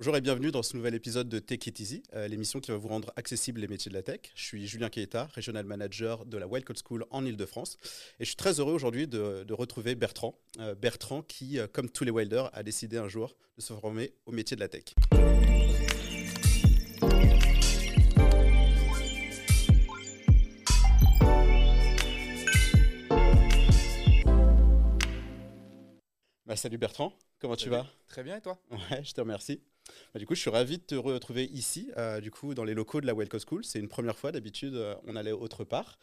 Bonjour et bienvenue dans ce nouvel épisode de Tech It Easy, euh, l'émission qui va vous rendre accessible les métiers de la tech. Je suis Julien Keita, régional manager de la Wild Code School en Ile-de-France. Et je suis très heureux aujourd'hui de, retrouver Bertrand. Euh, Bertrand qui, euh, comme tous les Wilders, a décidé un jour de se former au métier de la tech. Bah, salut Bertrand, comment tu vas? Très bien et toi? Ouais, je te remercie. Bah, du coup, je suis ravi de te retrouver ici, euh, du coup, dans les locaux de la Welcome School. C'est une première fois, d'habitude, euh, on allait autre part.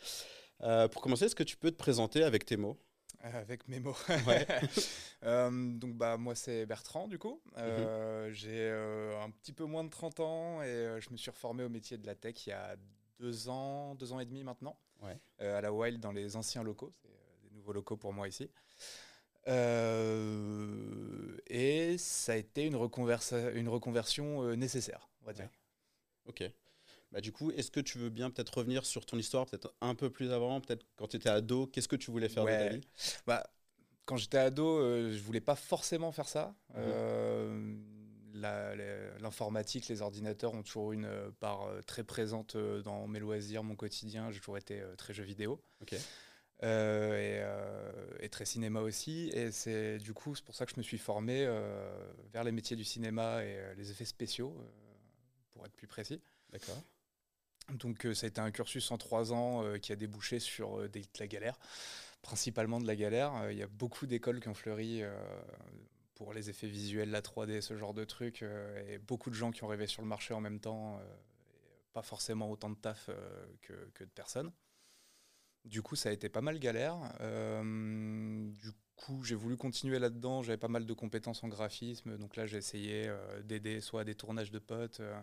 Euh, pour commencer, est-ce que tu peux te présenter avec tes mots? Avec mes mots. Ouais. donc bah moi c'est Bertrand du coup. Mhm. J'ai un petit peu moins de 30 ans et je me suis reformé au métier de la tech il y a deux ans, deux ans et demi maintenant. Ouais. à la Wild dans les anciens locaux. C'est des nouveaux locaux pour moi ici. Euh, et ça a été une, une reconversion euh, nécessaire, on va dire. Ok. Bah, du coup, est-ce que tu veux bien peut-être revenir sur ton histoire, peut-être un peu plus avant, peut-être quand tu étais ado, qu'est-ce que tu voulais faire de ta vie? Bah, Quand j'étais ado, euh, je voulais pas forcément faire ça. Mhm. L'informatique, les ordinateurs ont toujours une part très présente dans mes loisirs, mon quotidien. J'ai toujours été très jeu vidéo. Ok. Euh, euh, et, très cinéma aussi. Et c'est du coup, c'est pour ça que je me suis formé euh, vers les métiers du cinéma et les effets spéciaux, pour être plus précis. D'accord. Donc ça a été un cursus en trois ans qui a débouché sur des, de la galère, principalement de la galère. Il y a beaucoup d'écoles qui ont fleuri pour les effets visuels, la 3D, ce genre de trucs, et beaucoup de gens qui ont rêvé sur le marché en même temps, pas forcément autant de taf que, que, de personnes. Du coup, ça a été pas mal galère. Euh, du coup, j'ai voulu continuer là-dedans. J'avais pas mal de compétences en graphisme. Donc là, j'ai essayé euh, d'aider soit à des tournages de potes. Euh,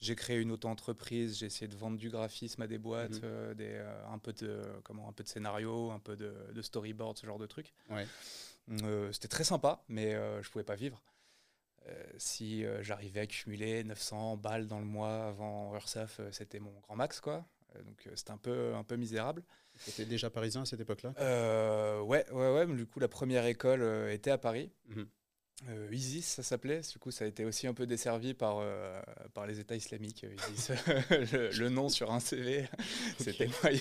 j'ai créé une auto-entreprise. J'ai essayé de vendre du graphisme à des boîtes, mhm. des, un, peu de, comment, un peu de scénario, un peu de, storyboard, ce genre de trucs. C'était très sympa, mais je pouvais pas vivre. si j'arrivais à cumuler 900 balles dans le mois avant URSAF, c'était mon grand max, quoi. Donc c'était un peu, un peu misérable. Tu étais déjà parisien à cette époque-là? Euh, Ouais, ouais, ouais. Du coup, la première école euh, était à Paris. Mhm. Euh, ISIS, ça s'appelait. Du coup, ça a été aussi un peu desservi par, par les États islamiques. ISIS. le, nom sur un CV, c'était moyen.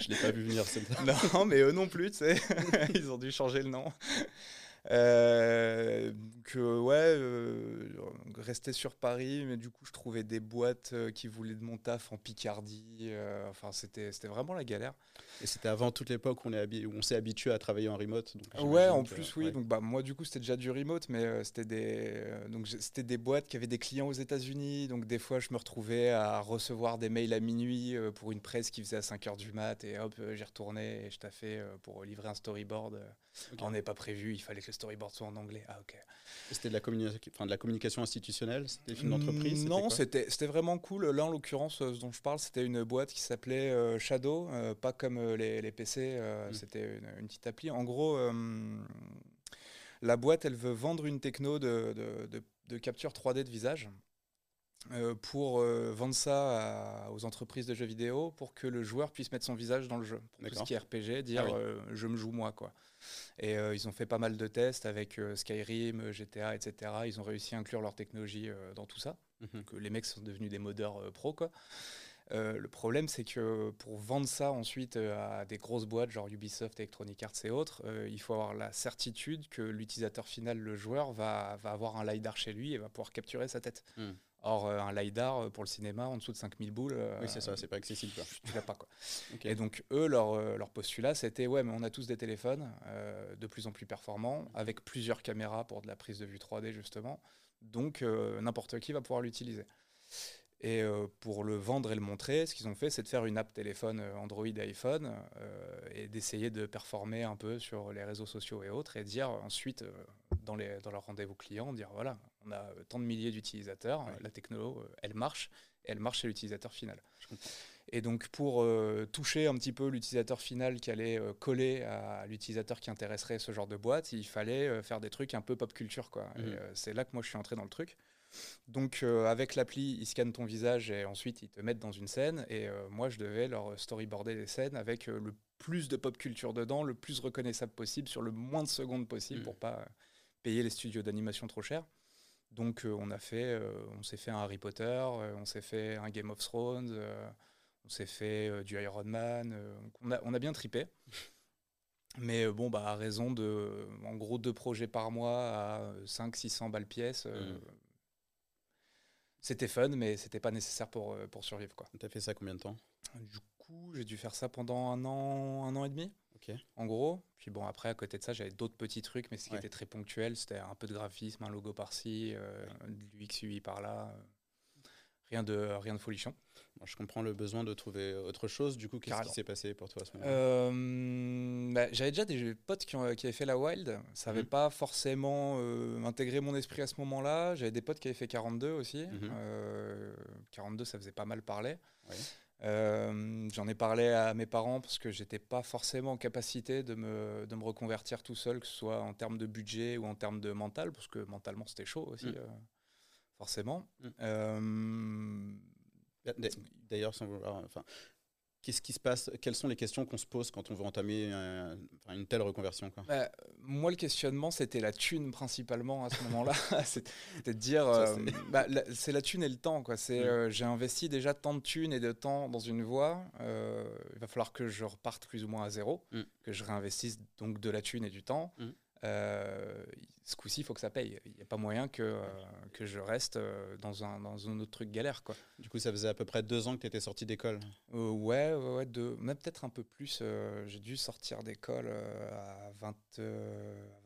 Je l'ai pas vu venir, celle-là. Non, mais eux non plus, tu sais. Ils ont dû changer le nom. Euh, que ouais, euh, rester sur Paris, mais du coup je trouvais des boîtes euh, qui voulaient de mon taf en Picardie. enfin c'était c'était vraiment la galère. Et c'était avant toute l'époque où on est où on s'est habitué à travailler en remote. ouais, en plus oui. Donc bah moi du coup c'était déjà du remote, mais c'était des donc c'était des boîtes qui avaient des clients aux États-Unis. Donc des fois je me retrouvais à recevoir des mails à minuit pour une presse qui faisait à 5 heures du mat et hop j'y retournais et je taffais pour livrer un storyboard. On n'est pas prévu, il fallait que storyboard soit en anglais. Ah, ok. C'était de, la de la communication institutionnelle C'était des films d'entreprise Non, c'était vraiment cool. Là, en l'occurrence, ce dont je parle, c'était une boîte qui s'appelait euh, Shadow, euh, pas comme euh, les, les, PC, mm. c'était une, petite appli. En gros, la boîte, elle veut vendre une techno de, de, de capture 3D de visage. Pour vendre ça aux entreprises de jeux vidéo pour que le joueur puisse mettre son visage dans le jeu. Pour tout ce qui est RPG, dire ah je me joue moi. quoi. Et euh, ils ont fait pas mal de tests avec euh, Skyrim, GTA, etc. Ils ont réussi à inclure leur technologie euh, dans tout ça. Que les mecs sont devenus des modeurs pro, quoi. le problème, c'est que pour vendre ça ensuite à des grosses boîtes, genre Ubisoft, Electronic Arts et autres, il faut avoir la certitude que l'utilisateur final, le joueur, va, va, avoir un LiDAR chez lui et va pouvoir capturer sa tête. Hmm. Or, euh, un LiDAR euh, pour le cinéma, en dessous de 5000 boules. Euh, oui, c'est ça, c'est pas accessible. Quoi. Tu l'as pas. Quoi. Et donc, eux, leur, leur postulat, c'était ouais, mais on a tous des téléphones de plus en plus performants, avec plusieurs caméras pour de la prise de vue 3D, justement. Donc, n'importe qui va pouvoir l'utiliser. Et pour le vendre et le montrer, ce qu'ils ont fait, c'est de faire une app téléphone Android et iPhone et d'essayer de performer un peu sur les réseaux sociaux et autres et dire ensuite dans, les, dans leur rendez-vous client, dire voilà, on a euh, tant de milliers d'utilisateurs, la techno, euh, elle marche, et elle marche chez l'utilisateur final. Et donc pour euh, toucher un petit peu l'utilisateur final qui allait coller à l'utilisateur qui intéresserait ce genre de boîte, il fallait faire des trucs un peu pop culture. quoi. Mhm. C'est là que moi je suis entré dans le truc. Donc avec l'appli, ils scannent ton visage et ensuite ils te mettent dans une scène. Et moi je devais leur storyboarder des scènes avec le plus de pop culture dedans, le plus reconnaissable possible sur le moins de secondes possible mhm. pour pas payer les studios d'animation trop cher. Donc on a fait, on s'est fait un Harry Potter, on s'est fait un Game of Thrones, on s'est fait du Iron Man. on, a, on a bien tripé. Mais bon, bah, à raison de, en gros, deux projets par mois à 500-600 balles pièce, mm. C'était fun, mais c'était pas nécessaire pour, pour survivre. Tu as fait ça combien de temps? Du coup, j'ai dû faire ça pendant un an, un an et demi. En gros. Puis bon, après, à côté de ça, j'avais d'autres petits trucs, mais ce qui était très ponctuel, c'était un peu de graphisme, un logo par-ci, euh, du XUI par-là. Rien de, rien de folichon. je comprends le besoin de trouver autre chose. Du coup, qu'est-ce qui s'est passé pour toi à ce moment-là? Euh, bah, J'avais déjà des potes qui, ont, qui, avaient fait la Wild. Ça n'avait mhm. pas forcément euh, intégré mon esprit à ce moment-là. J'avais des potes qui avaient fait 42 aussi. 42, mhm. ça faisait pas mal parler. Euh, j'en ai parlé à mes parents parce que j'étais pas forcément en capacité de me, de me, reconvertir tout seul, que ce soit en termes de budget ou en termes de mental, parce que mentalement c'était chaud aussi, mm. Euh, forcément. Mm. Euh, d'ailleurs, enfin, Qu'est-ce qui se passe Quelles sont les questions qu'on se pose quand on veut entamer une telle reconversion quoi? Bah, Moi, le questionnement, c'était la thune principalement à ce moment-là. C'était de dire, euh, bah, c'est la thune et le temps. C'est, mm. euh, j'ai investi déjà tant de thunes et de temps dans une voie. Euh, il va falloir que je reparte plus ou moins à zéro, mm. que je réinvestisse donc de la thune et du temps. Euh, ce coup-ci, il faut que ça paye. Il n'y a pas moyen que, euh, que je reste euh, dans un, dans un autre truc galère. Quoi. Du coup, ça faisait à peu près deux ans que tu étais sorti d'école Ouais, ouais, deux, même peut-être un peu plus. J'ai dû sortir d'école à 20,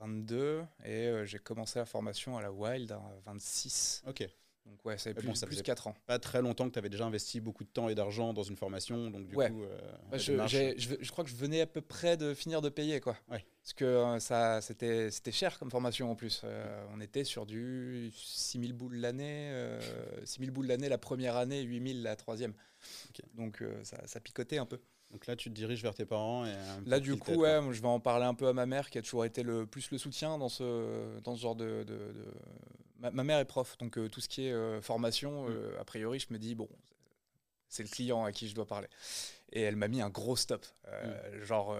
22 et j'ai commencé la formation à la Wild à 26. Ok. Donc ouais, ça fait plus, plus 4 ans. Pas très longtemps que tu avais déjà investi beaucoup de temps et d'argent dans une formation, donc du coup... Euh, je, je, crois que je venais à peu près de finir de payer, quoi. Ouais. Parce que euh, ça, c'était, c'était cher comme formation en plus. Euh, on était sur du 6000 boules l'année, 6000 boules l'année la première année, 8000 la troisième. Donc ça, ça picotait un peu. Donc là, tu te diriges vers tes parents et Là, du coup, ouais, je vais en parler un peu à ma mère qui a toujours été le plus le soutien dans ce, dans ce genre de, de, Ma, mère est prof, donc euh, tout ce qui est euh, formation, mm. euh, a priori, je me dis, bon, c'est le client à qui je dois parler. Et elle m'a mis un gros stop. Mm. Genre,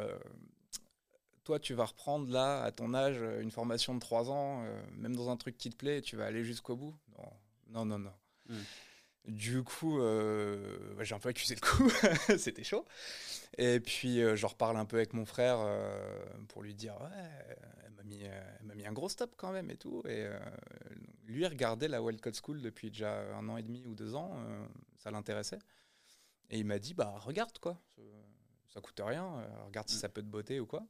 toi, tu vas reprendre là, à ton âge, une formation de 3 ans, même dans un truc qui te plaît, tu vas aller jusqu'au bout? Non, non, non. non. Mm. Du coup, bah, j'ai un peu accusé le coup, c'était chaud. Et puis, je reparle un peu avec mon frère pour lui dire Ouais, elle m'a mis, mis, un gros stop quand même et tout. Et lui regardait la Code School depuis déjà un an et demi ou deux ans, euh, ça l'intéressait. Et il m'a dit, bah regarde quoi, ça coûte rien, euh, regarde si mm. ça peut te botter ou quoi.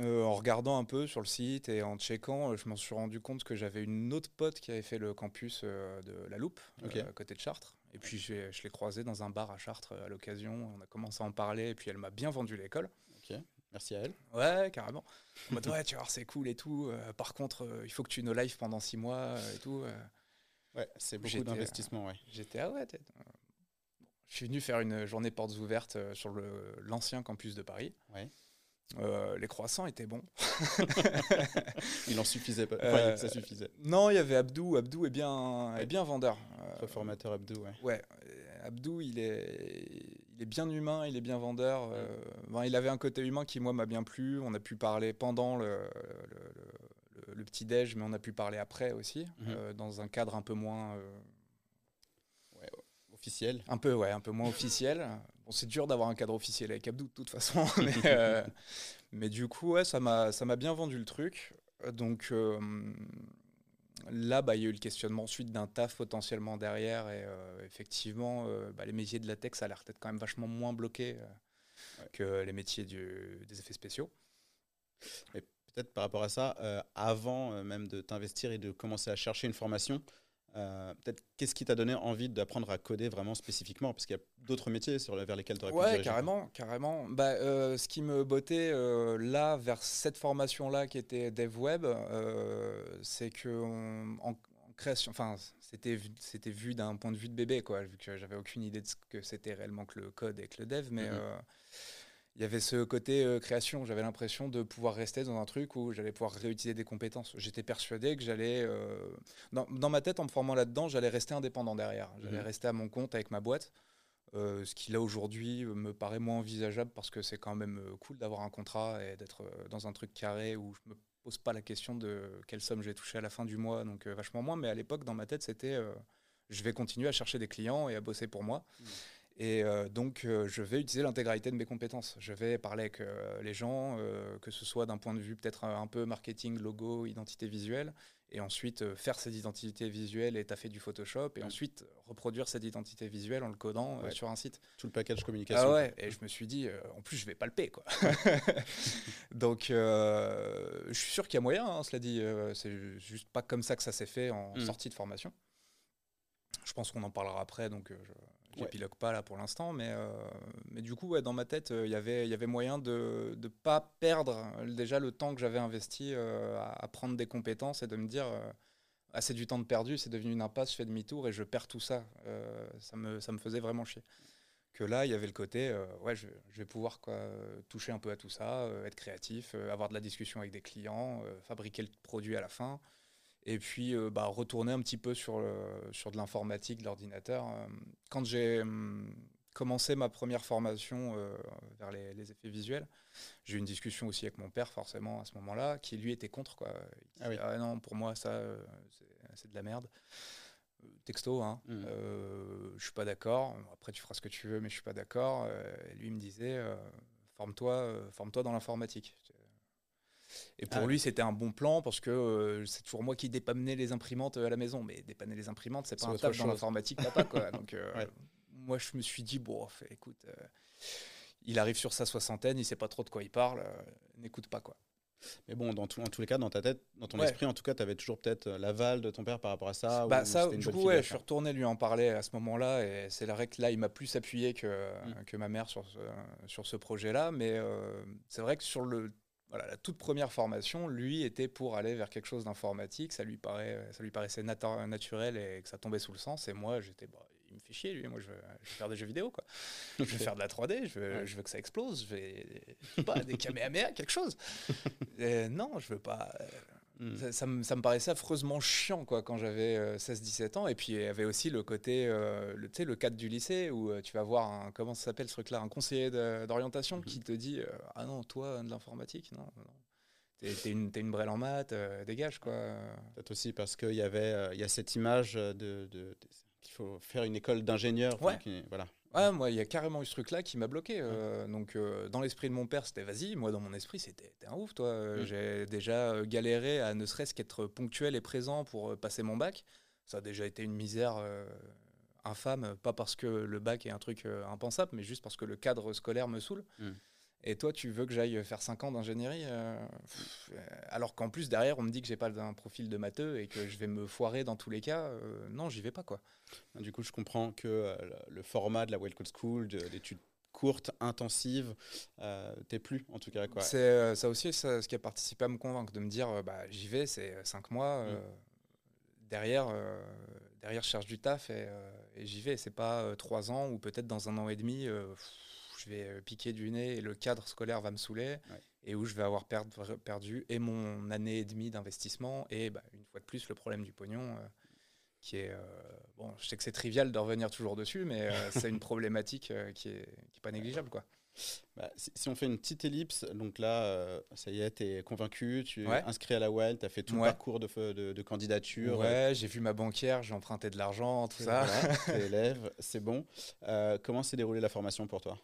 Euh, en regardant un peu sur le site et en checkant, je m'en suis rendu compte que j'avais une autre pote qui avait fait le campus de La Loupe, à côté de Chartres. Et puis je, je l'ai croisée dans un bar à Chartres à l'occasion. On a commencé à en parler et puis elle m'a bien vendu l'école. Merci à elle. Ouais, carrément. En mode, ouais, tu vois, c'est cool et tout. Euh, par contre, euh, il faut que tu no live pendant six mois euh, et tout. Ouais, c'est beaucoup d'investissement, ouais. J'étais, ah ouais, je suis venu faire une journée portes ouvertes sur l'ancien campus de Paris. Ouais. les croissants étaient bons. il en suffisait pas. ça suffisait. Non, il y avait Abdou. Abdou est bien, est bien vendeur. Reformateur Abdou, ouais. Ouais. Abdou, il est, il est bien humain, il est bien vendeur. Euh, il avait un côté humain qui, moi, m'a bien plu. On a pu parler pendant le, le, petit-déj, mais on a pu parler après aussi, mhm. euh, dans un cadre un peu moins. Euh, officiel. Un peu, ouais, un peu moins officiel. Bon, c'est dur d'avoir un cadre officiel avec Abdou, de toute façon. mais, du coup, ouais, ça m'a bien vendu le truc. Donc là, bah, il y a eu le questionnement ensuite d'un taf potentiellement derrière. Et euh, effectivement, euh, bah, les métiers de la tech, ça a l'air peut-être quand même vachement moins bloqué euh, que les métiers des effets spéciaux. Et peut-être par rapport à ça, avant même de t'investir et de commencer à chercher une formation, euh, peut-être qu'est-ce qui t'a donné envie d'apprendre à coder vraiment spécifiquement? Parce qu'il y a d'autres métiers sur, vers lesquels tu aurais ouais, pu carrément, carrément. Bah, euh, ce qui me bottait euh, là, vers cette formation-là qui était Dev Web, c'est que en, création, enfin, c'était, c'était vu d'un point de vue de bébé, quoi, vu que j'avais aucune idée de ce que c'était réellement que le code et que le dev, mais. Mm-hmm il y avait ce côté euh, création. J'avais l'impression de pouvoir rester dans un truc où j'allais pouvoir réutiliser des compétences. J'étais persuadé que j'allais, euh, dans, ma tête, en me formant là-dedans, j'allais rester indépendant derrière. J'allais mhm. rester à mon compte avec ma boîte. Euh, ce qui là aujourd'hui me paraît moins envisageable parce que c'est quand même cool d'avoir un contrat et d'être dans un truc carré où je me pose pas la question de quelle somme j'ai touché à la fin du mois, donc vachement moins. Mais à l'époque, dans ma tête, c'était je vais continuer à chercher des clients et à bosser pour moi. Mmh. Et euh, donc, euh, je vais utiliser l'intégralité de mes compétences. Je vais parler avec euh, les gens, que ce soit d'un point de vue peut-être un, peu marketing, logo, identité visuelle, et ensuite faire cette identité visuelle et taffer du Photoshop, et ensuite reproduire cette identité visuelle en le codant sur un site. Tout le package communication. Ah ouais, et je me suis dit, en plus, je vais pas le payer, quoi. donc, je suis sûr qu'il y a moyen, hein, cela dit. c'est juste pas comme ça que ça s'est fait en mmh. sortie de formation. Je pense qu'on en parlera après, donc je j'épilogue pas là pour l'instant, mais, euh, mais du coup, ouais, dans ma tête, euh, il y il y avait moyen de ne pas perdre euh, déjà le temps que j'avais investi à, prendre des compétences et de me dire ah, c'est du temps de perdu, c'est devenu une impasse, je fais demi-tour et je perds tout ça. ça, me, ça me faisait vraiment chier. Que là, il y avait le côté, ouais, je, je, vais pouvoir quoi, toucher un peu à tout ça, être créatif, avoir de la discussion avec des clients, fabriquer le produit à la fin. Et puis, euh, bah, retourner un petit peu sur, sur de l'informatique, de l'ordinateur. Euh, quand j'ai hum, commencé ma première formation euh, vers les, effets visuels, j'ai eu une discussion aussi avec mon père, forcément, à ce moment-là, qui lui était contre. Quoi. ah, oui. ah non, pour moi, ça, c'est de la merde. Texto, hein. Mmh. je suis pas d'accord. Après, tu feras ce que tu veux, mais je suis pas d'accord. lui me disait, forme-toi, forme-toi dans l'informatique. Et pour ah lui, c'était un bon plan parce que euh, c'est toujours moi qui dépannais les imprimantes euh, à la maison. Mais dépanner les imprimantes, c'est pas un taf dans l'informatique, papa. Quoi. Donc, euh, moi, je me suis dit, bon, écoute, il arrive sur sa soixantaine, il sait pas trop de quoi il parle, n'écoute pas, quoi. Mais bon, dans en tous les cas, dans ta tête, dans ton esprit, en tout cas, tu avais toujours peut-être l'aval de ton père par rapport à ça. Bah, ça, du coup, ouais, je suis retourné lui en parler à ce moment-là, et c'est vrai que là, il m'a plus appuyé que, mm. que ma mère sur ce, sur ce projet-là. Mais c'est vrai que sur le voilà, la toute première formation, lui, était pour aller vers quelque chose d'informatique. Ça lui, paraît, ça lui paraissait naturel et que ça tombait sous le sens. Et moi, j'étais, bah, il me fait chier, lui. Moi, je veux, faire des jeux vidéo, quoi. Je veux faire de la 3D, je veux, je veux que ça explose. Je veux, pas, des Kamehameha, quelque chose. non, je veux pas. Hmm. Ça, me, ça, me, paraissait affreusement chiant quoi, quand j'avais 16-17 euh, ans. Et puis il y avait aussi le côté, euh, le, le cadre du lycée où euh, tu vas voir, un, comment ça s'appelle ce truc-là, un conseiller d'orientation qui hmm. te dit Ah non, toi, de l'informatique, non. T'es une, une brêle en maths, dégage quoi. Peut-être aussi parce qu'il y avait il y a cette image de, de, qu'il faut faire une école d'ingénieur. Ouais. voilà. Ouais, moi, il y a carrément eu ce truc-là qui m'a bloqué. Euh, donc, euh, dans l'esprit de mon père, c'était vas-y. Moi, dans mon esprit, c'était un ouf, toi. Euh, mm. J'ai déjà galéré à ne serait-ce qu'être ponctuel et présent pour passer mon bac. Ça a déjà été une misère infâme, pas parce que le bac est un truc impensable, mais juste parce que le cadre scolaire me saoule. Mm. Et toi, tu veux que j'aille faire 5 ans d'ingénierie euh, Alors qu'en plus, derrière, on me dit que j'ai pas un profil de matheux et que je vais me foirer dans tous les cas. Euh, non, j'y vais pas, quoi. Du coup, je comprends que euh, le format de la Well Code School, d'études courtes, intensives, t'es plus, en tout cas. Quoi. C'est ça aussi ce qui a participé à me convaincre, de me dire, bah, j'y vais, c'est 5 mois. Mm. Derrière, derrière, je cherche du taf et, et j'y vais. C'est pas 3 ans ou peut-être dans un an et demi je vais euh, piquer du nez et le cadre scolaire va me saouler et où je vais avoir perdu et mon année et demie d'investissement et bah, une fois de plus le problème du pognon euh, qui est euh, bon je sais que c'est trivial de revenir toujours dessus mais c'est une problématique qui est, qui est pas négligeable quoi. Bah, si, on fait une petite ellipse, donc là, ça y est, tu es convaincu, tu es inscrit à la WEL, tu as fait tout le parcours de, de, candidature. Ouais, j'ai vu ma banquière, j'ai emprunté de l'argent, tout ça. Voilà, élève, c'est bon. comment s'est déroulée la formation pour toi?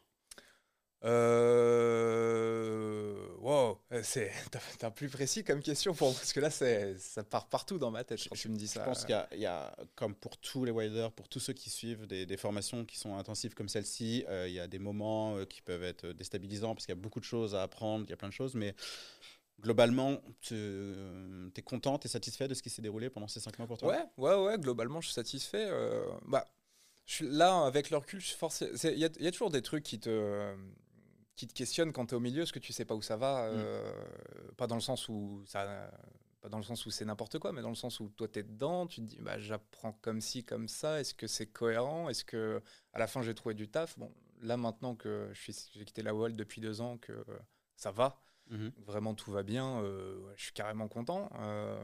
Euh... Wow, c'est un plus précis comme question pour moi, parce que là, ça part partout dans ma tête quand tu me dis ça. Je pense qu'il y, a, comme pour tous les waders, pour tous ceux qui suivent des, formations qui sont intensives comme celle-ci, euh, il y a des moments euh, qui peuvent être déstabilisants parce qu'il y a beaucoup de choses à apprendre, il y a plein de choses, mais globalement, tu es content, tu es satisfait de ce qui s'est déroulé pendant ces cinq mois pour toi? Ouais, ouais, ouais, globalement, je suis satisfait. Euh, bah, je là, avec le recul, il y, y, a toujours des trucs qui te qui te questionne quand tu es au milieu, parce que tu sais pas où ça va. Mm. Euh, pas dans le sens où ça. Pas dans le sens où c'est n'importe quoi, mais dans le sens où toi tu es dedans, tu te dis bah, j'apprends comme ci, comme ça, est-ce que c'est cohérent? Est-ce que à la fin j'ai trouvé du taf? Bon, là maintenant que j'ai quitté la Wall depuis deux ans, que ça va, mm-hmm. vraiment tout va bien, euh, je suis carrément content. Euh,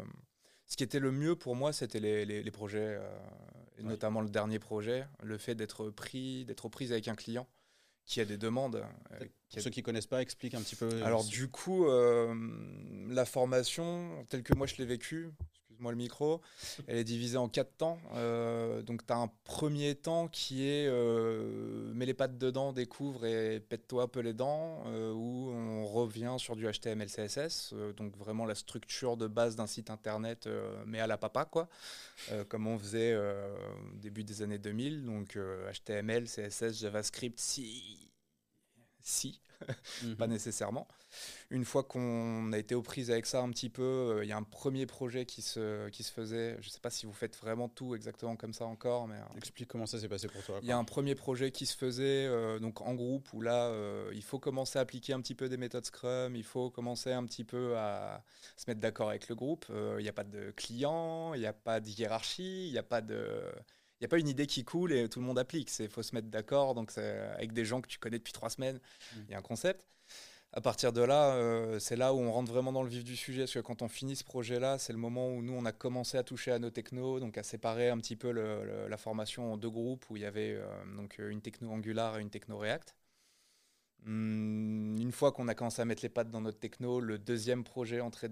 ce qui était le mieux pour moi, c'était les, les, projets, et notamment le dernier projet, le fait d'être pris, d'être prise avec un client qui a des demandes. Pour ceux qui ne connaissent pas, explique un petit peu. Alors du coup, la formation, telle que moi je l'ai vécue, moi le micro. Elle est divisée en quatre temps. Euh, donc tu as un premier temps qui est euh, mets les pattes dedans, découvre et pète-toi un peu les dents, euh, où on revient sur du HTML, CSS, donc vraiment la structure de base d'un site internet, mais à la papa, quoi, comme on faisait au début des années 2000. Donc HTML, CSS, JavaScript, si, si, pas mhm. nécessairement. Une fois qu'on a été aux prises avec ça un petit peu, euh, il y a un premier projet qui se, qui se faisait. Je ne sais pas si vous faites vraiment tout exactement comme ça encore. mais euh, Explique comment ça s'est passé pour toi. Il y a un premier projet qui se faisait euh, donc en groupe où là, il faut commencer à appliquer un petit peu des méthodes Scrum, il faut commencer un petit peu à se mettre d'accord avec le groupe. Il n'y a pas de client, il n'y a pas de hiérarchie, il n'y a pas de n'y a pas une idée qui coule et tout le monde applique. Il faut se mettre d'accord donc avec des gens que tu connais depuis trois semaines. Mmh. Il y a un concept. À partir de là, euh, c'est là où on rentre vraiment dans le vif du sujet. Parce que quand on finit ce projet-là, c'est le moment où nous, on a commencé à toucher à nos technos, donc à séparer un petit peu la formation en deux groupes où il y avait euh, donc une techno Angular et une techno React. Hum, une fois qu'on a commencé à mettre les pattes dans notre techno, le deuxième projet entrait,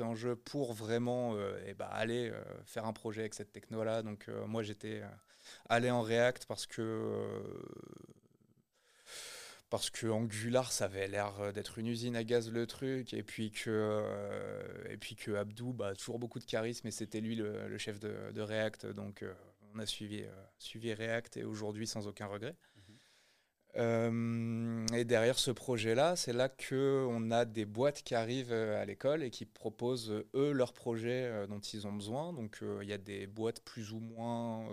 en jeu pour vraiment euh, eh ben, aller euh, faire un projet avec cette techno-là. Donc euh, moi j'étais allé en React parce que Angular ça avait l'air d'être une usine à gaz le truc et puis que Abdou bah, toujours beaucoup de charisme et c'était lui le, chef de, React donc on a suivi React et aujourd'hui sans aucun regret. Euh, et derrière ce projet-là, c'est là, qu'on a des boîtes qui arrivent euh, à l'école et qui proposent, euh, eux, leurs projets dont ils ont besoin. Donc, il y a des boîtes plus ou moins,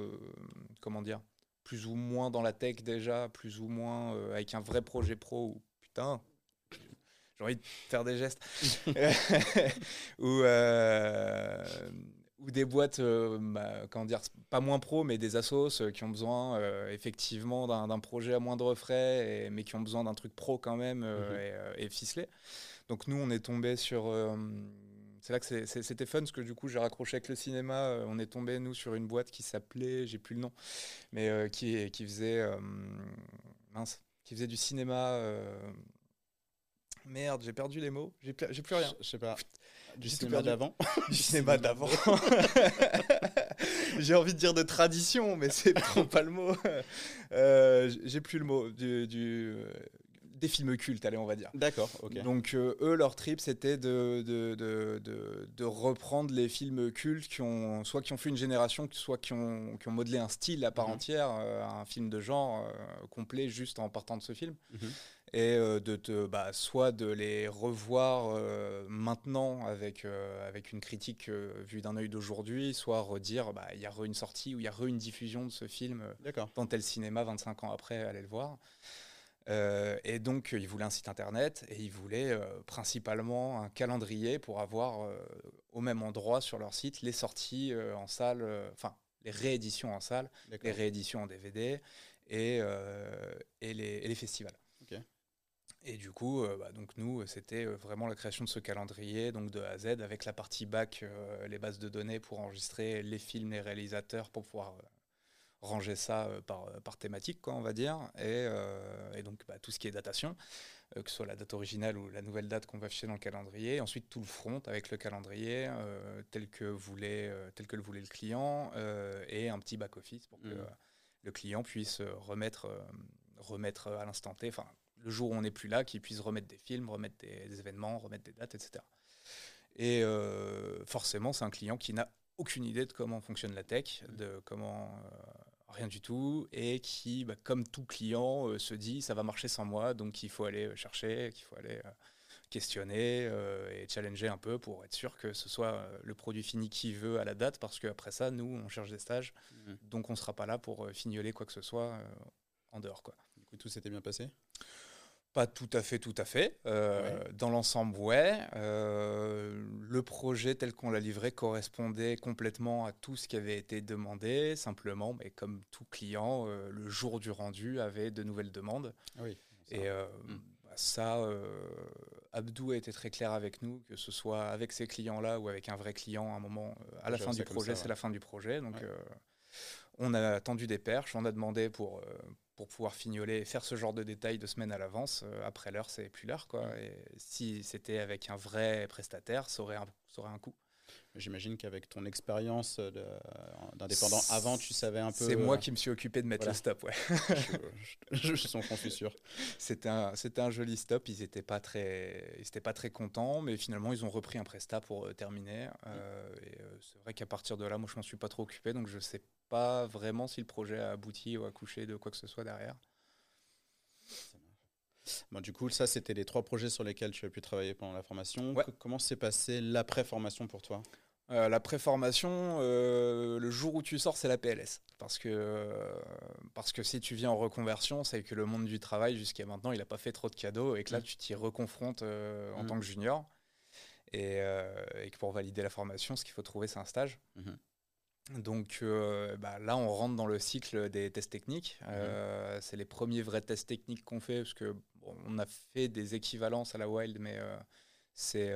comment dire, plus ou moins dans la tech déjà, plus ou moins avec un vrai projet pro. Ou, putain, j'ai envie de faire des gestes. ou ou des boîtes, euh, bah, comment dire, pas moins pro, mais des assos euh, qui ont besoin euh, effectivement d'un projet à moindre frais, mais qui ont besoin d'un truc pro quand même mhm. et, ficelé. Donc nous, on est tombé sur... c'est là que c'était fun, parce que du coup, j'ai raccroché avec le cinéma. on est tombé, nous, sur une boîte qui s'appelait, j'ai plus le nom, mais qui, qui faisait... mince, qui faisait du cinéma... Merde, j'ai perdu les mots, j'ai plus rien. Je sais pas. Du cinéma d'avant Du cinéma d'avant. J'ai envie de dire de tradition, mais c'est trop pas le mot. Euh, J'ai plus le mot. Du, du, des films cultes, allez, on va dire. D'accord, ok. Donc, euh, eux, leur trip, c'était de de, de, de, reprendre les films cultes qui ont, soit qui ont fait une génération, soit qui ont, qui ont modelé un style à part mhm. entière, euh, un film de genre euh, complet juste en partant de ce film. Mhm. Et de te, bah, soit de les revoir maintenant avec, avec une critique vue d'un œil d'aujourd'hui, soit redire bah, il y a re une sortie ou il y a re une diffusion de ce film dans tel cinéma 25 ans après, allez le voir. Euh, et donc, ils voulaient un site internet et ils voulaient euh, principalement un calendrier pour avoir euh, au même endroit sur leur site les sorties en salle, enfin, les rééditions en salle, les rééditions en DVD et, et, les, festivals. Et du coup, bah, donc nous, c'était vraiment la création de ce calendrier, donc de A à Z, avec la partie back, les bases de données pour enregistrer les films, les réalisateurs, pour pouvoir ranger ça euh, par, euh, par thématique, quoi, on va dire, et, euh, et donc bah, tout ce qui est datation, que ce soit la date originale ou la nouvelle date qu'on va afficher dans le calendrier, ensuite tout le front avec le calendrier tel, que voulait, tel que le voulait le client, et un petit back-office pour que mmh. le client puisse remettre, remettre à l'instant T, enfin le jour où on n'est plus là, qu'il puisse remettre des films, remettre des, événements, remettre des dates, etc. Et forcément, c'est un client qui n'a aucune idée de comment fonctionne la tech, de comment rien du tout, et qui, bah, comme tout client, euh, se dit ça va marcher sans moi, donc il faut aller euh, chercher, qu'il faut aller euh, questionner et challenger un peu pour être sûr que ce soit le produit fini qu'il veut à la date, parce qu'après ça, nous, on cherche des stages, mmh. donc on ne sera pas là pour fignoler quoi que ce soit en dehors. Quoi. Du coup, tout s'était bien passé? Pas tout à fait, tout à fait. Euh, dans l'ensemble, ouais. Euh, le projet tel qu'on l'a livré correspondait complètement à tout ce qui avait été demandé. Simplement, mais comme tout client, euh, le jour du rendu avait de nouvelles demandes. Oui, Et hmm. bah, ça, Abdou a été très clair avec nous, que ce soit avec ces clients-là ou avec un vrai client, à un moment, à la fin du projet, c'est la fin du projet. Donc, on a attendu des perches, on a demandé pour pour pouvoir fignoler et faire ce genre de détails de semaine à l'avance. après l'heure, c'est plus l'heure. quoi. Mm. Et si c'était avec un vrai prestataire, ça aurait un, ça aurait un coût. J'imagine qu'avec ton expérience d'indépendant avant, tu savais un peu. C'est moi qui me suis occupé de mettre le stop, ouais. je, je, je, suis sûr. C'était un, joli stop. Ils n'étaient pas très, ils étaient pas très contents, mais finalement ils ont repris un prestat pour terminer. et c'est vrai qu'à partir de là, moi je m'en suis pas trop occupé, donc je sais pas vraiment si le projet a abouti ou a couché de quoi que ce soit derrière. Bon, du coup, ça, c'était les trois projets sur lesquels tu as pu travailler pendant la formation. Comment s'est passé l'après-formation pour toi? Euh, La pré-formation, euh, le jour où tu sors, c'est la PLS. Parce que, euh, parce que si tu viens en reconversion, c'est que le monde du travail, jusqu'à maintenant, il n'a pas fait trop de cadeaux et que là, mm. tu t'y reconfrontes en mm. tant que junior. Et, et, que pour valider la formation, ce qu'il faut trouver, c'est un stage. Mm-hmm. Donc euh, bah, là, on rentre dans le cycle des tests techniques. Mhm. Euh, c'est les premiers vrais tests techniques qu'on fait, parce que on a fait des équivalences à la Wild, mais euh, c'est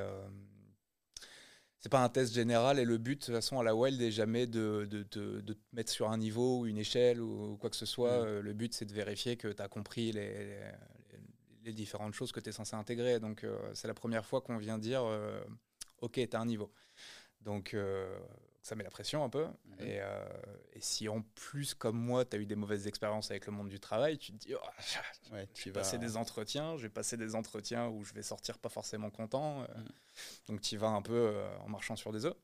c'est pas un test général. Et le but, de toute façon, à la Wild, n'est jamais de, de, te mettre sur un niveau ou une échelle ou, quoi que ce soit. Mhm. le but, c'est de vérifier que tu as compris les, les, différentes choses que tu es censé intégrer. Donc, c'est la première fois qu'on vient dire Ok, tu as un niveau. Donc, ça met la pression un peu. Mhm. Euh, et, si en plus, comme moi, tu as eu des mauvaises expériences avec le monde du travail, tu te dis, oh, je vais passer des entretiens, je vais passer des entretiens où je vais sortir pas forcément content. Euh. Mhm. Donc tu vas un peu euh, en marchant sur des œufs.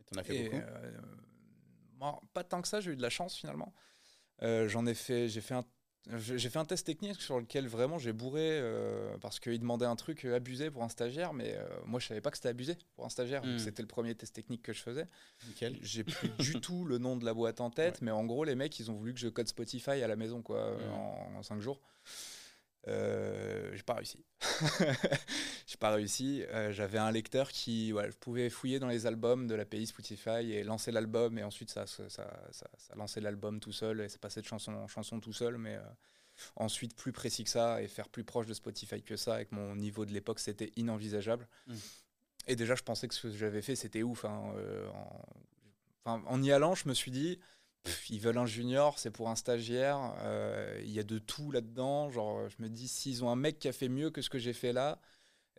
Et tu en as fait beaucoup Pas tant que ça, j'ai eu de la chance finalement. J'en ai fait, j'ai fait un j'ai fait un test technique sur lequel vraiment j'ai bourré euh, parce qu'il demandait un truc abusé pour un stagiaire, mais euh, moi je savais pas que c'était abusé pour un stagiaire. Hmm. C'était le premier test technique que je faisais. J'ai plus du tout le nom de la boîte en tête, mais en gros les mecs ils ont voulu que je code Spotify à la maison quoi hmm. en, en, 5 jours. Euh, j'ai pas réussi. j'ai pas réussi. Euh, j'avais un lecteur qui ouais, pouvait fouiller dans les albums de l'API Spotify et lancer l'album et ensuite ça, ça, ça, ça lançait l'album tout seul et ça passait de chanson en chanson tout seul. Mais euh, ensuite, plus précis que ça et faire plus proche de Spotify que ça avec mon niveau de l'époque, c'était inenvisageable. Mm. Et déjà, je pensais que ce que j'avais fait, c'était ouf. Hein, en, en y allant, je me suis dit ils veulent un junior, c'est pour un stagiaire. Euh, il y a de tout là-dedans. Genre, je me dis, s'ils ont un mec qui a fait mieux que ce que j'ai fait là,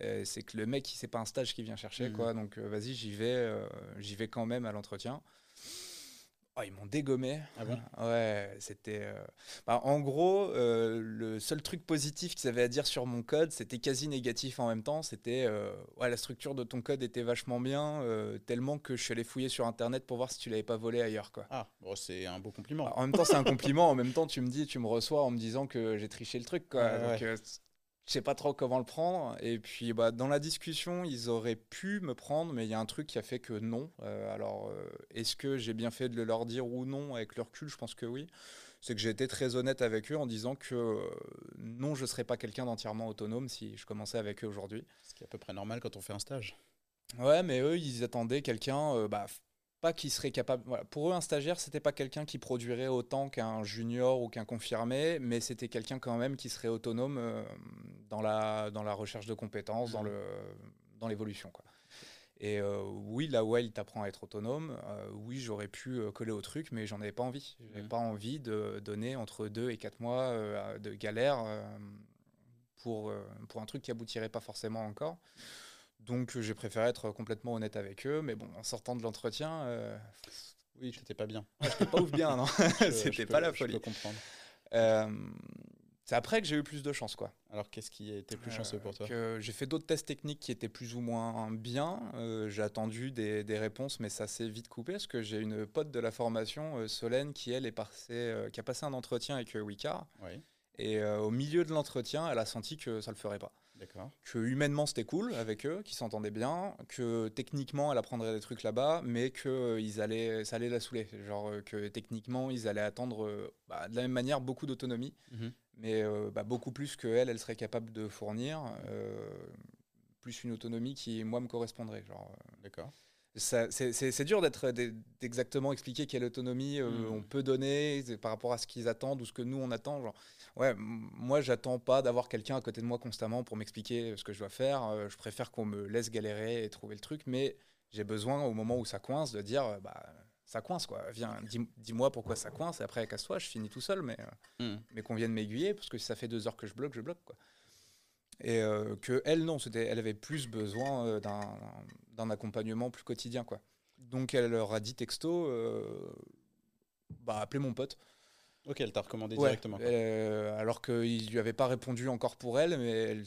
euh, c'est que le mec, c'est pas un stage qu'il vient chercher, mmh. quoi. Donc, euh, vas-y, j'y vais, j'y vais quand même à l'entretien. Oh, ils m'ont dégommé. Ah bon? Ouais, c'était. Euh, bah, en gros, euh, le seul truc positif qu'ils avaient à dire sur mon code, c'était quasi négatif en même temps. C'était. Euh, ouais, la structure de ton code était vachement bien, tellement que je suis allé fouiller sur internet pour voir si tu l'avais pas volé ailleurs, quoi. Ah, bon, c'est un beau compliment. Bah, en même temps, c'est un compliment. En même temps, tu me dis, tu me reçois en me disant que j'ai triché le truc, quoi. Donc, je sais pas trop comment le prendre. Et puis, bah, dans la discussion, ils auraient pu me prendre, mais il y a un truc qui a fait que non. Euh, alors, euh, est-ce que j'ai bien fait de le leur dire ou non avec le recul? Je pense que oui. C'est que j'ai été très honnête avec eux en disant que euh, non, je ne serais pas quelqu'un d'entièrement autonome si je commençais avec eux aujourd'hui. Ce qui est à peu près normal quand on fait un stage. Ouais, mais eux, ils attendaient quelqu'un bah, pas qui serait capable. Pour eux, un stagiaire, c'était pas quelqu'un qui produirait autant qu'un junior ou qu'un confirmé, mais c'était quelqu'un quand même qui serait autonome euh, dans, la, dans la recherche de compétences, dans, le, dans l'évolution. Quoi. Et euh, oui, là où il t'apprend à être autonome, euh, oui, j'aurais pu coller au truc, mais j'en avais pas envie. J'avais mmh. pas envie de donner entre deux et quatre mois de galère pour, pour un truc qui aboutirait pas forcément encore. Donc j'ai préféré être complètement honnête avec eux, mais bon, en sortant de l'entretien, euh, oui, j'étais pas bien. Ah, j'étais pas ouf bien, non C'était pas la folie. Je peux comprendre. Euh, c'est après que j'ai eu plus de chance, quoi. Alors qu'est-ce qui était plus chanceux pour toi? J'ai fait d'autres tests techniques qui étaient plus ou moins bien. Euh, j'ai attendu des, réponses, mais ça s'est vite coupé parce que j'ai une pote de la formation, Solène, qui elle est passée, qui a passé un entretien avec Wicard. Oui. Et au milieu de l'entretien, elle a senti que ça le ferait pas. Que humainement c'était cool avec eux, qu'ils s'entendaient bien, que techniquement elle apprendrait des trucs là-bas, mais que euh, ils allaient, ça allait la saouler. Genre euh, que techniquement ils allaient attendre euh, bah, de la même manière beaucoup d'autonomie, mhm. mais bah, beaucoup plus que elle, elle serait capable de fournir, plus une autonomie qui moi me correspondrait. Genre. D'accord. C'est dur d'être d'exactement expliquer quelle autonomie mhm. on peut donner par rapport à ce qu'ils attendent ou ce que nous on attend. Genre, ouais, moi, j'attends pas d'avoir quelqu'un à côté de moi constamment pour m'expliquer ce que je dois faire. Euh, je préfère qu'on me laisse galérer et trouver le truc, mais j'ai besoin, au moment où ça coince, de dire, bah, ça coince quoi. Viens, dis-moi pourquoi ça coince et après casse-toi, je finis tout seul, mais, hmm. mais qu'on vienne m'aiguiller parce que si ça fait deux heures que je bloque, je bloque quoi. Et que elle non, c'était, elle avait plus besoin d'un accompagnement plus quotidien quoi. Donc elle leur a dit texto, bah appelez mon pote. Ok, elle t'a recommandé directement. Euh, alors qu'il lui avait pas répondu encore pour elle, mais elle,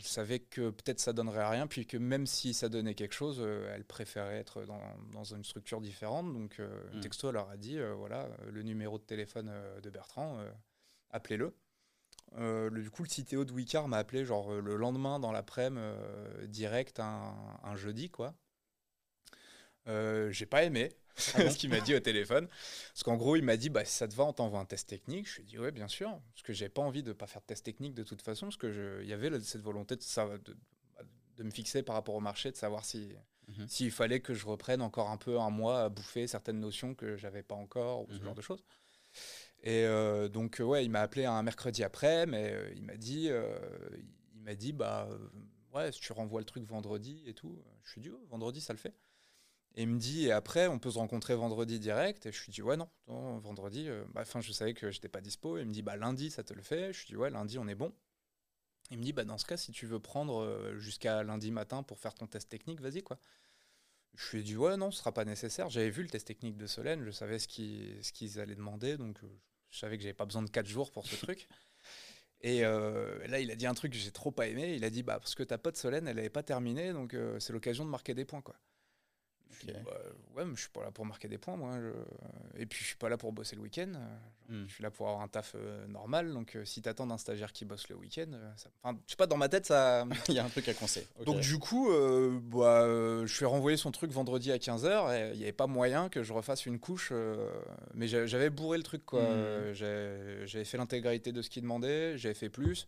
savait que peut-être ça donnerait rien, puis que même si ça donnait quelque chose, euh, elle préférait être dans, dans, une structure différente. Donc, euh, hmm. texto leur a dit voilà, le numéro de téléphone de Bertrand, appelez-le. Du coup, le CTO de Wicar m'a appelé genre le lendemain dans l'après-midi, direct, un, un, jeudi, quoi. J'ai pas aimé. C'est ce qu'il m'a dit au téléphone. Parce qu'en gros, il m'a dit bah, si ça te va, on t'envoie un test technique. Je lui ai dit ouais, bien sûr. Parce que j'ai pas envie de ne pas faire de test technique de toute façon. Parce qu'il y avait cette volonté de, de, de, me fixer par rapport au marché, de savoir si. Mhm. S'il fallait que je reprenne encore un peu un mois à bouffer certaines notions que j'avais pas encore, ou ce mhm. genre de choses. Et euh, donc, ouais, il m'a appelé un mercredi après, mais euh, il m'a dit, euh, il m'a dit, bah, ouais, si tu renvoies le truc vendredi et tout. Je lui ai dit, oh, vendredi, ça le fait. Et il me dit, et après, on peut se rencontrer vendredi direct. Et je lui dis, ouais, non, vendredi, euh, bah, enfin, je savais que j'étais pas dispo. Il me dit, bah, lundi, ça te le fait. Je lui dis, ouais, lundi, on est bon. Il me dit, bah, dans ce cas, si tu veux prendre euh, jusqu'à lundi matin pour faire ton test technique, vas-y, quoi. Je lui ai dit, ouais, non, ce sera pas nécessaire. J'avais vu le test technique de Solène, je savais ce qu'ils ce qu'ils allaient demander, donc euh, je savais que j'avais pas besoin de 4 jours pour ce truc. Et là, il a dit un truc que j'ai trop pas aimé. Il a dit, bah, parce que ta pote Solène, elle avait pas terminé, donc c'est l'occasion de marquer des points. Bah, ouais, mais je suis pas là pour marquer des points, moi. Et puis, je suis pas là pour bosser le week-end. Hmm. Je suis là pour avoir un taf euh, normal. Donc, euh, si t'attends d'un stagiaire qui bosse le week-end, euh, enfin, je sais pas, dans ma tête, ça. Il y a un truc à conseiller. Donc, du coup, bah, je suis renvoyé son truc vendredi à 15h. Et il n'y avait pas moyen que je refasse une couche. mais j'avais bourré le truc, quoi. Hmm. J'avais fait l'intégralité de ce qu'il demandait. J'avais fait plus.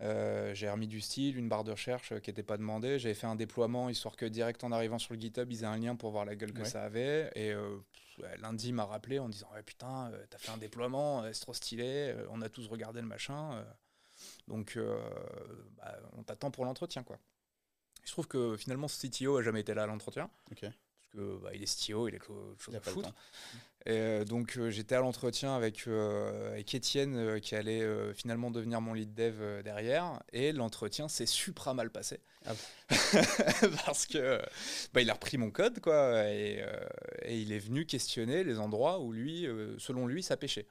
Euh, j'ai remis du style, une barre de recherche qui n'était pas demandée. J'avais fait un déploiement histoire que direct en arrivant sur le GitHub, ils aient un lien pour voir la gueule que ça avait. Et euh, lundi, m'a rappelé en disant ouais, Putain, euh, t'as fait un déploiement, c'est trop stylé, on a tous regardé le machin. donc, bah, on t'attend pour l'entretien. quoi. Je trouve que finalement, ce CTO a jamais été là à l'entretien. Parce que bah, il est CTO, il a autre chose à foutre. Euh, donc euh, j'étais à l'entretien avec, euh, avec Étienne qui allait finalement devenir mon lead dev derrière. Et l'entretien s'est supra mal passé. Ah parce que bah, il a repris mon code quoi. Et, il est venu questionner les endroits où lui selon lui ça pêchait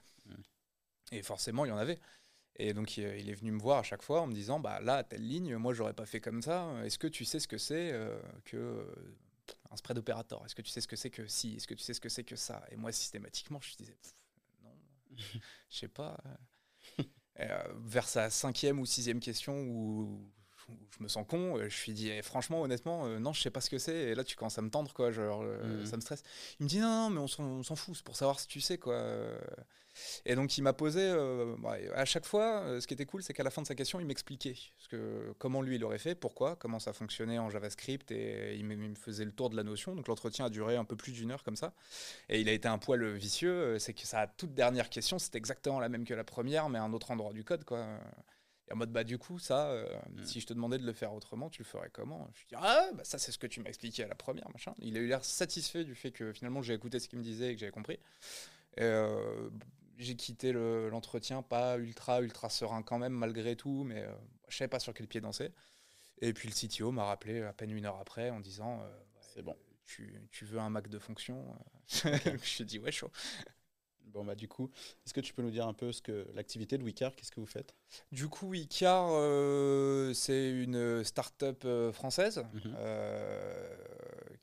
et forcément il y en avait. Et donc il, est venu me voir à chaque fois en me disant bah là telle ligne moi j'aurais pas fait comme ça. Est-ce que tu sais ce que c'est que un spread opérateur. Est-ce que tu sais ce que c'est que si? Est-ce que tu sais ce que c'est que ça? Et moi, systématiquement, je disais, non, je sais pas. Euh, vers sa cinquième ou sixième question où, je me sens con, euh, je lui dis, eh, franchement, honnêtement, euh, non, je sais pas ce que c'est. Et là, tu commences à me tendre, quoi. Genre, mmh. ça me stresse. Il me dit, non, non mais on s'en fout, c'est pour savoir si tu sais, quoi. Et donc il m'a posé, euh, bah, à chaque fois, euh, ce qui était cool, c'est qu'à la fin de sa question, il m'expliquait ce que, comment lui il aurait fait, pourquoi, comment ça fonctionnait en JavaScript, et il me, faisait le tour de la notion. Donc l'entretien a duré un peu plus d'une heure comme ça. Et il a été un poil vicieux, euh, c'est que sa toute dernière question, c'était exactement la même que la première, mais à un autre endroit du code, quoi. Et en mode, bah, du coup, ça, hmm. si je te demandais de le faire autrement, tu le ferais comment? Je dis, ah, bah, ça, c'est ce que tu m'as expliqué à la première, machin. Il a eu l'air satisfait du fait que finalement, j'ai écouté ce qu'il me disait et que j'avais compris. Et, j'ai quitté l'entretien, pas ultra, ultra serein quand même, malgré tout, mais je euh, je savais pas sur quel pied danser. Et puis le CTO m'a rappelé à peine une heure après en disant euh, C'est bon. Tu, tu, veux un Mac de fonction? Je me suis dit Ouais, chaud. Bon, bah, du coup, est-ce que tu peux nous dire un peu ce que l'activité de Wicar, qu'est-ce que vous faites? Du coup, Wicar, euh, c'est une start-up française. Mhm.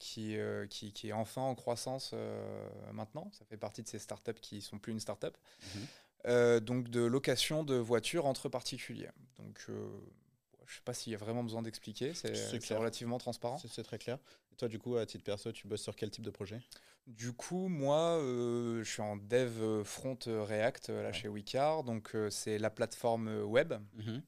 Euh, qui, qui, est enfin en croissance euh, maintenant. Ça fait partie de ces startups qui sont plus une startup. Mhm. Euh, donc de location de voitures entre particuliers. Donc je ne sais pas s'il y a vraiment besoin d'expliquer, c'est relativement transparent. C'est très clair. Et toi, du coup, à titre perso, tu bosses sur quel type de projet? Du coup, moi, je suis en dev front React là chez Wicar. Donc, c'est la plateforme web. Mhm.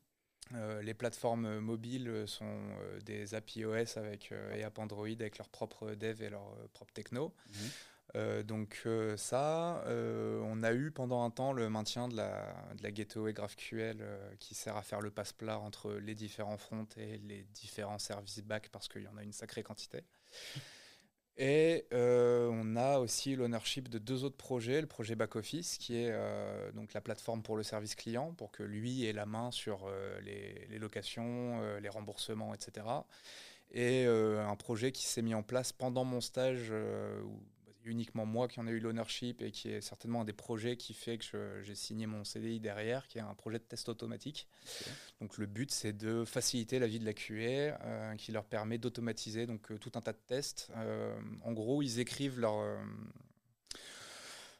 Euh, les plateformes mobiles sont euh, des API OS avec, euh, et App Android avec leur propre dev et leur propre techno. Mhm. donc ça, on a eu pendant un temps le maintien de la, de la gateway GraphQL qui sert à faire le passe-plat entre les différents fronts et les différents services back parce qu'il y en a une sacrée quantité. Et euh, on a aussi l'ownership de deux autres projets, le projet Back Office, qui est euh, donc la plateforme pour le service client, pour que lui ait la main sur euh, les, les, locations, les remboursements, etc. Et un projet qui s'est mis en place pendant mon stage, uniquement moi qui en ai eu l'ownership et qui est certainement un des projets qui fait que j'ai signé mon CDI derrière, qui est un projet de test automatique. Donc le but c'est de faciliter la vie de la QA, euh, qui leur permet d'automatiser donc euh, tout un tas de tests. Euh, en gros, ils écrivent leur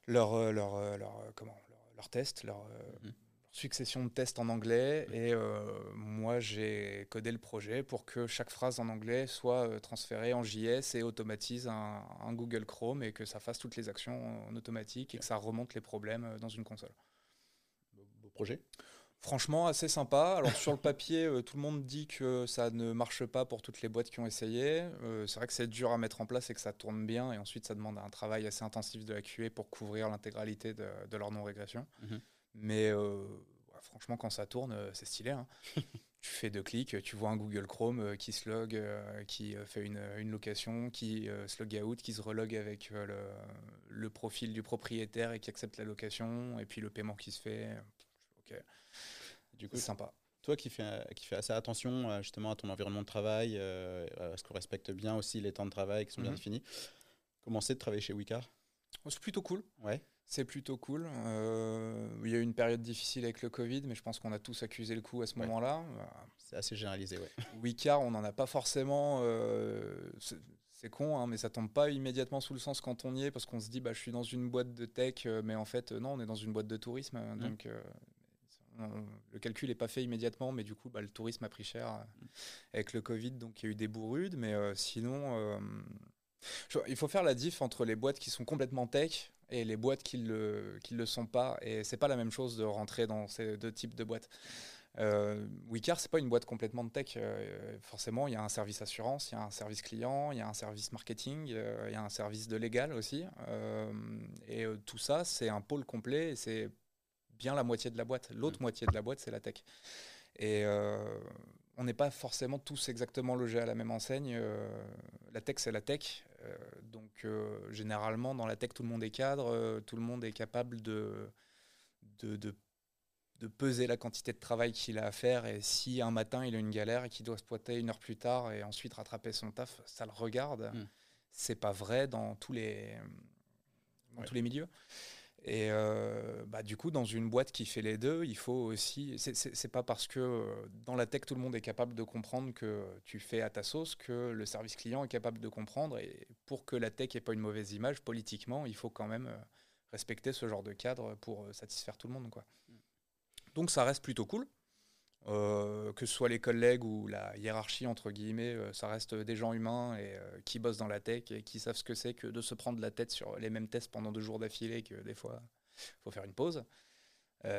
leur, leur, leur, comment leur, test, leur, mhm succession de tests en anglais et euh, moi j'ai codé le projet pour que chaque phrase en anglais soit euh, transférée en JS et automatise un, Google Chrome et que ça fasse toutes les actions en automatique et que ça remonte les problèmes euh, dans une console. Beau projet Franchement, assez sympa. Alors sur le papier, tout le monde dit que ça ne marche pas pour toutes les boîtes qui ont essayé. c'est vrai que c'est dur à mettre en place et que ça tourne bien. Et ensuite, ça demande un travail assez intensif de la QA pour couvrir l'intégralité de, leur non-régression. Mhm. Mais euh, franchement, quand ça tourne, euh, c'est stylé. Hein. tu fais deux clics, tu vois un Google Chrome euh, qui se log, qui fait une, une, location, qui se log out, qui se relog avec le, le, profil du propriétaire et qui accepte la location, et puis le paiement qui se fait. Ok. Du coup, c'est sympa. Toi qui fais, qui fais assez attention justement à ton environnement de travail, à ce qu'on respecte bien aussi les temps de travail qui sont bien mhm. définis, comment c'est de travailler chez Wicar oh, C'est plutôt cool. Ouais. C'est plutôt cool. Euh, il y a eu une période difficile avec le Covid, mais je pense qu'on a tous accusé le coup à ce moment-là. C'est assez généralisé, ouais. Wicard, on n'en a pas forcément. Euh, c'est con, hein, mais ça tombe pas immédiatement sous le sens quand on y est, parce qu'on se dit, bah, je suis dans une boîte de tech, euh, mais en fait, non, on est dans une boîte de tourisme. Mmh. Donc, le calcul n'est pas fait immédiatement, mais du coup, bah, le tourisme a pris cher mmh. avec le Covid, donc il y a eu des bourrudes, mais sinon. il faut faire la diff entre les boîtes qui sont complètement tech et les boîtes qui ne le, qui le sont pas. Et c'est pas la même chose de rentrer dans ces deux types de boîtes. Euh, Wicar, c'est pas une boîte complètement de tech. Euh, forcément, il y a un service assurance, il y a un service client, il y a un service marketing, euh, il y a un service de légal aussi. Euh, et tout ça, c'est un pôle complet et c'est bien la moitié de la boîte. L'autre mm. moitié de la boîte, c'est la tech. Et on n'est pas forcément tous exactement logés à la même enseigne. la tech, c'est la tech. Euh, donc euh, généralement dans la tech tout le monde est cadre, euh, tout le monde est capable de, de, de, peser la quantité de travail qu'il a à faire et si un matin il a une galère et qu'il doit se pointer une heure plus tard et ensuite rattraper son taf, ça le regarde. Hmm. C'est pas vrai dans tous les, dans tous les milieux. Et euh, bah, du coup, dans une boîte qui fait les deux, il faut aussi. C'est pas parce que euh, dans la tech, tout le monde est capable de comprendre que tu fais à ta sauce que le service client est capable de comprendre. Et pour que la tech n'ait pas une mauvaise image, politiquement, il faut quand même euh, respecter ce genre de cadre pour satisfaire tout le monde. Quoi. Donc ça reste plutôt cool. Euh, que ce soit les collègues ou la hiérarchie, entre guillemets, euh, ça reste des gens humains et euh, qui bossent dans la tech et qui savent ce que c'est que de se prendre la tête sur les mêmes tests pendant deux jours d'affilée, que des fois, il faut faire une pause. je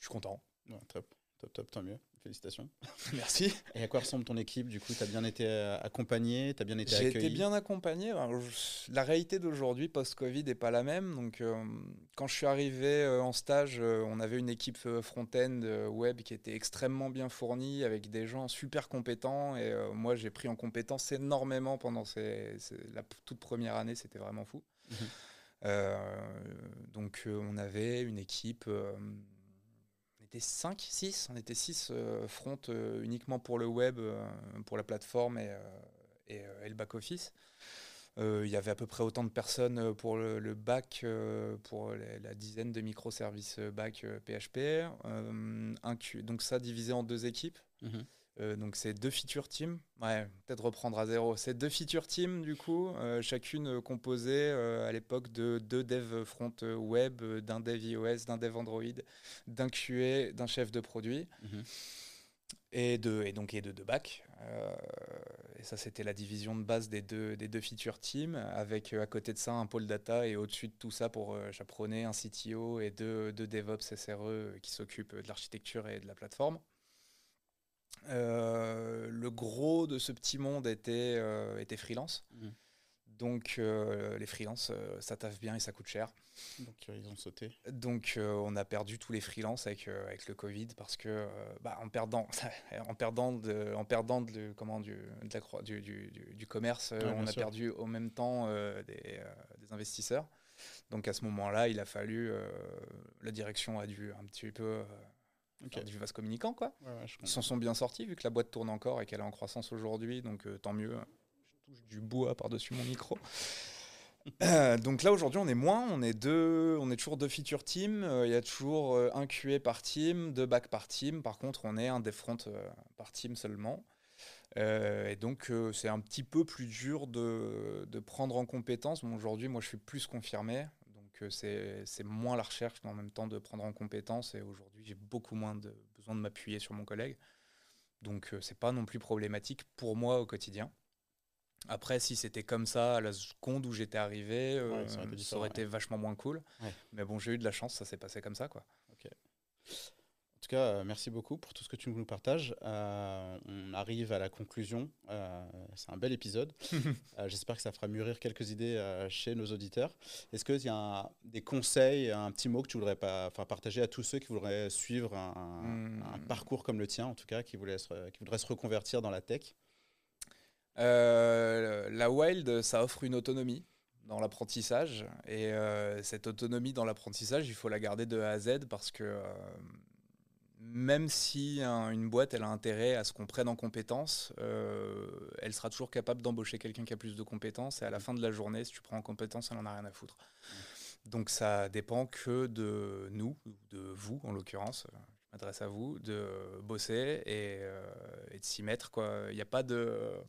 suis content. top, top, top, tant mieux. Félicitations. Merci. Et à quoi ressemble ton équipe Du coup, tu as bien été euh, accompagné, tu as bien été accueilli J'ai été bien accompagné. la réalité d'aujourd'hui, post-Covid, n'est pas la même. Donc, euh, quand je suis arrivé euh, en stage, on avait une équipe front-end web qui était extrêmement bien fournie, avec des gens super compétents. Et moi, j'ai pris en compétence énormément pendant la toute première année. C'était vraiment fou. Mhm. donc, on avait une équipe était 5, 6, on était 6 euh, front euh, uniquement pour le web, euh, pour la plateforme et, et, le back-office. Il y avait à peu près autant de personnes pour le, back, pour la dizaine de microservices back PHP. donc ça divisé en deux équipes. Mhm. Euh, donc c'est deux feature teams, ouais, peut-être reprendre à zéro. C'est deux feature teams du coup, euh, chacune composée euh, à l'époque de deux devs front web, d'un dev iOS, d'un dev Android, d'un QA, d'un chef de produit. Mhm. Et, de, et donc et de deux bacs. et ça, c'était la division de base des deux, des deux feature teams, avec à côté de ça un pôle data et au-dessus de tout ça pour chaperonner un CTO et deux, deux DevOps SRE qui s'occupent de l'architecture et de la plateforme. Euh, le gros de ce petit monde était, euh, était freelance. Mmh. Donc euh, les freelances, ça taffe bien et ça coûte cher. Donc ils ont sauté. Donc on a perdu tous les freelances avec, avec le Covid parce que bah, en perdant, en perdant, de, en perdant de, comment, du, de du, du, du, commerce, on a perdu au même temps des, des, investisseurs. Donc à ce moment-là, il a fallu, la direction a dû un petit peu faire du vase communicant. Quoi. Ils s'en sont bien sortis vu que la boîte tourne encore et qu'elle est en croissance aujourd'hui, donc tant mieux touche du bois par-dessus mon micro. Euh, donc là aujourd'hui on est moins, on est deux, on est toujours deux feature team. Euh, il y a toujours euh, un QA par team, deux back par team. Par contre on est un des front par team seulement. et donc c'est un petit peu plus dur de, de prendre en compétence. Bon, aujourd'hui moi je suis plus confirmé, c'est moins la recherche mais en même temps de prendre en compétence. Et aujourd'hui j'ai beaucoup moins de besoin de m'appuyer sur mon collègue. Donc c'est pas non plus problématique pour moi au quotidien. Après, si c'était comme ça à la seconde où j'étais arrivé, euh, ça, aurait été, vachement moins cool. Mais bon, j'ai eu de la chance, ça s'est passé comme ça. Quoi. Tout cas, euh, merci beaucoup pour tout ce que tu nous partages. Euh, on arrive à la conclusion. c'est un bel épisode. J'espère que ça fera mûrir quelques idées chez nos auditeurs. Est-ce qu'il y a des conseils, un petit mot que tu voudrais pas, partager à tous ceux qui voudraient suivre un, hmm. parcours comme le tien, en tout cas, qui, voulaient qui voudraient se reconvertir dans la tech? Euh, la Wild, ça offre une autonomie dans l'apprentissage. Et euh, cette autonomie dans l'apprentissage, il faut la garder de A à Z parce que euh, même si une boîte elle a intérêt à ce qu'on prenne en compétences, elle sera toujours capable d'embaucher quelqu'un qui a plus de compétences. Et à la fin de la journée, si tu prends en compétences, elle n'en a rien à foutre. Donc ça dépend que de nous, de vous en l'occurrence. Je m'adresse à vous, de bosser et, et de s'y mettre. Il n'y a pas de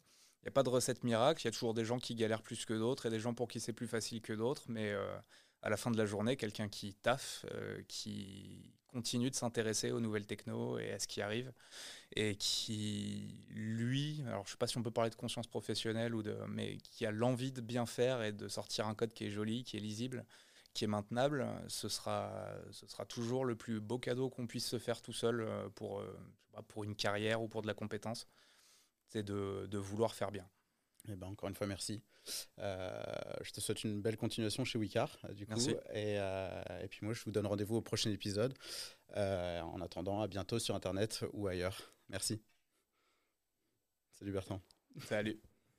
n'y a pas de recette miracle. Il y a toujours des gens qui galèrent plus que d'autres et des gens pour qui c'est plus facile que d'autres. Mais euh, à la fin de la journée, quelqu'un qui taffe, euh, qui continue de s'intéresser aux nouvelles techno et à ce qui arrive, et qui, lui, alors je ne sais pas si on peut parler de conscience professionnelle, ou de, mais qui a l'envie de bien faire et de sortir un code qui est joli, qui est lisible, qui est maintenable, ce sera, toujours le plus beau cadeau qu'on puisse se faire tout seul euh, pour, pour une carrière ou pour de la compétence c'est de, vouloir faire bien. Eh ben, encore une fois, merci. Euh, je te souhaite une belle continuation chez Wicar, du coup. Et, euh, et, puis moi, je vous donne rendez-vous au prochain épisode. Euh, en attendant, à bientôt sur Internet ou ailleurs. Merci. Salut Bertrand. Salut.